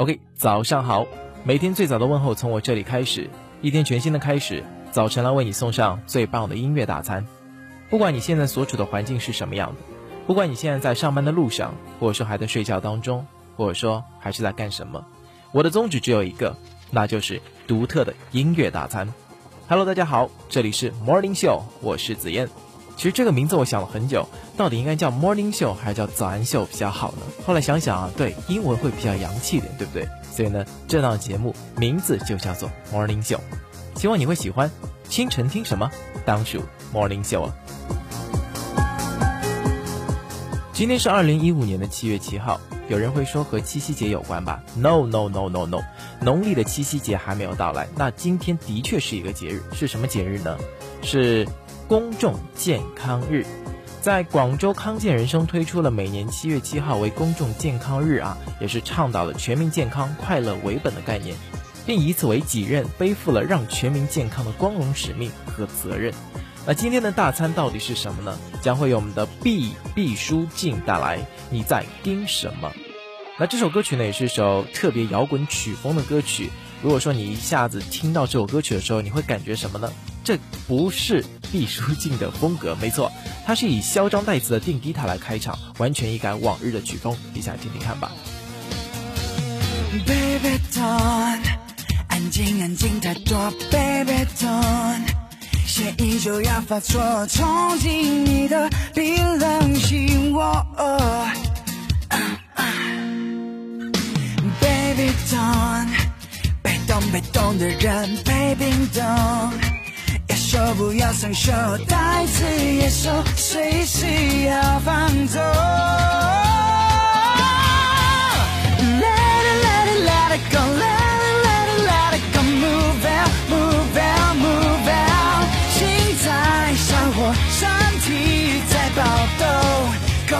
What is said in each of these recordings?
OK，早上好，每天最早的问候从我这里开始，一天全新的开始，早晨来为你送上最棒的音乐大餐。不管你现在所处的环境是什么样的，不管你现在在上班的路上，或者说还在睡觉当中，或者说还是在干什么，我的宗旨只有一个，那就是独特的音乐大餐。Hello，大家好，这里是 Morning Show，我是紫嫣。其实这个名字我想了很久，到底应该叫 Morning Show 还是叫早安秀比较好呢？后来想想啊，对，英文会比较洋气一点，对不对？所以呢，这档节目名字就叫做 Morning Show，希望你会喜欢。清晨听什么？当属 Morning Show 啊。今天是二零一五年的七月七号。有人会说和七夕节有关吧？No No No No No，农历的七夕节还没有到来。那今天的确是一个节日，是什么节日呢？是公众健康日。在广州康健人生推出了每年七月七号为公众健康日啊，也是倡导了全民健康、快乐为本的概念，并以此为己任，背负了让全民健康的光荣使命和责任。那今天的大餐到底是什么呢？将会由我们的毕毕书尽带来。你在盯什么？那这首歌曲呢，也是一首特别摇滚曲风的歌曲。如果说你一下子听到这首歌曲的时候，你会感觉什么呢？这不是毕书尽的风格，没错，它是以嚣张带刺的电吉他来开场，完全一改往日的曲风。一起来听听看吧。Baby don't，安静安静太多，Baby don't。写意就要发作，冲进你的冰冷心窝。Baby don't，被动被动的人被冰冻，要手不要松手，带刺野兽随时要放纵。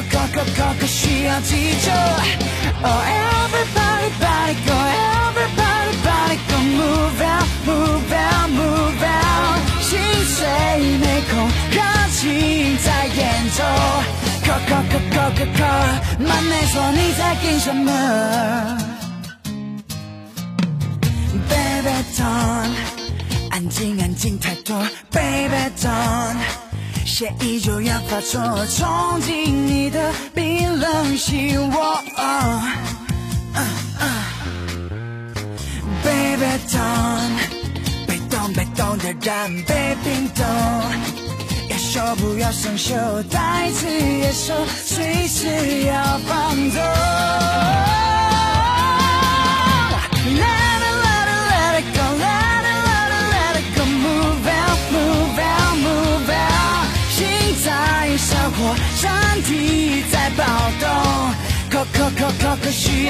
，go go go go go，需要急救。Oh everybody body go，everybody body go，move out，move out，move out，心碎没空，热情在演奏。Go go go go go go，慢没说你在跟什么？Baby don't，安静安静太多，Baby don't。血液就要发作，冲进你的冰冷心窝。Baby don't，被动被动的人被冰冻，要手不要松手，带刺野兽随时要放纵。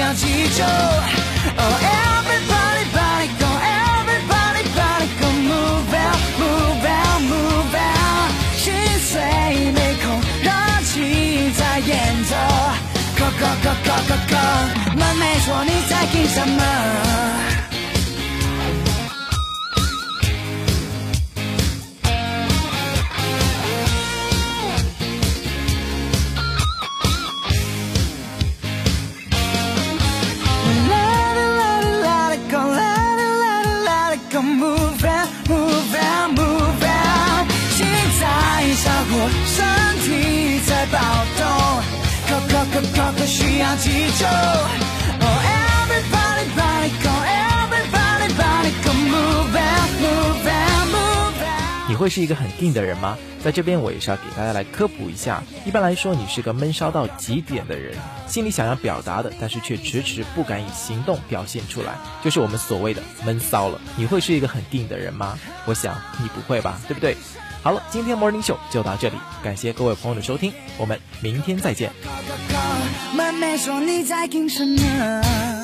go，需要急救。Oh everybody body go，everybody body go，move out，move out，move out，心碎没空，热情在演奏。Go go go go go go，慢没说你在听什么 Move out, move out, move out。心在烧火，身体在暴动，go go go go go，需要急救。Oh everybody body go, everybody body go, move out, move out, move out。你会是一个很定的人吗？在这边我也是要给大家来科普一下。一般来说，你是个闷骚到极点的人，心里想要表达的，但是却迟迟不敢以行动表现出来，就是我们所谓的闷骚了。你会是一个很定的人吗？我想你不会吧，对不对？好了，今天 Morning Show 就到这里，感谢各位朋友的收听，我们明天再见。慢慢说你在听什么？